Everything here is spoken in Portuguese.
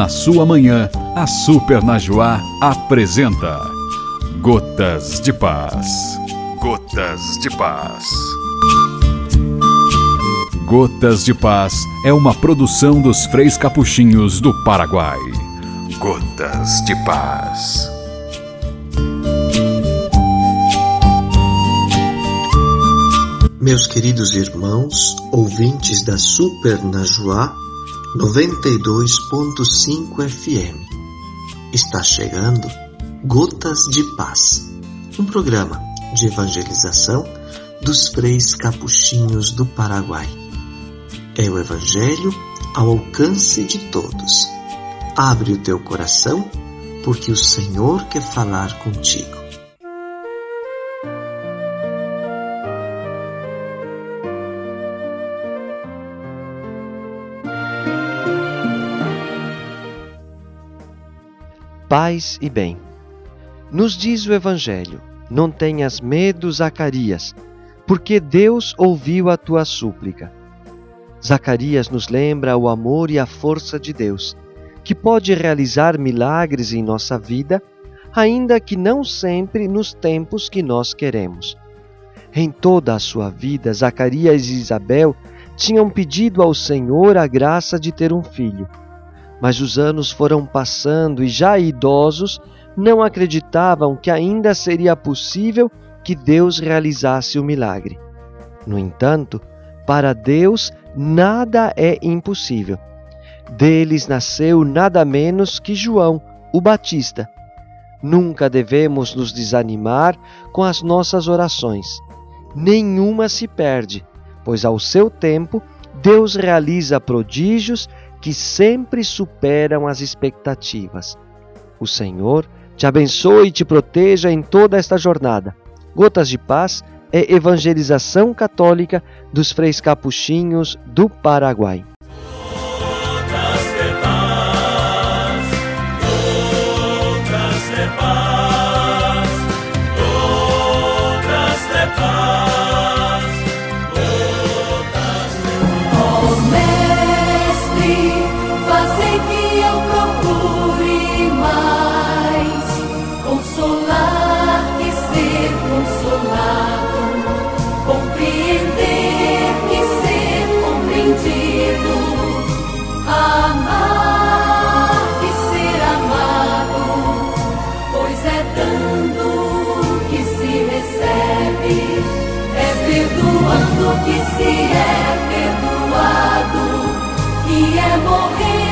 Na sua manhã, a Super Najuá apresenta Gotas de Paz. Gotas de Paz. Gotas de Paz é uma produção dos Freis Capuchinhos do Paraguai. Gotas de Paz. Meus queridos irmãos, ouvintes da Super Najuá 92.5 FM. Está chegando Gotas de Paz, um programa de evangelização dos freis capuchinhos do Paraguai. É o Evangelho ao alcance de todos. Abre o teu coração, porque o Senhor quer falar contigo. Paz e bem. Nos diz o Evangelho: Não tenhas medo, Zacarias, porque Deus ouviu a tua súplica. Zacarias nos lembra o amor e a força de Deus, que pode realizar milagres em nossa vida, ainda que não sempre nos tempos que nós queremos. Em toda a sua vida, Zacarias e Isabel tinham pedido ao Senhor a graça de ter um filho mas os anos foram passando e já idosos não acreditavam que ainda seria possível que Deus realizasse o milagre. No entanto, para Deus nada é impossível. Deles nasceu nada menos que João, o Batista. Nunca devemos nos desanimar com as nossas orações. Nenhuma se perde, pois ao seu tempo Deus realiza prodígios que sempre superam as expectativas. O Senhor te abençoe e te proteja em toda esta jornada. Gotas de Paz é evangelização católica dos freis capuchinhos do Paraguai. que se é perdoado, que é morrer.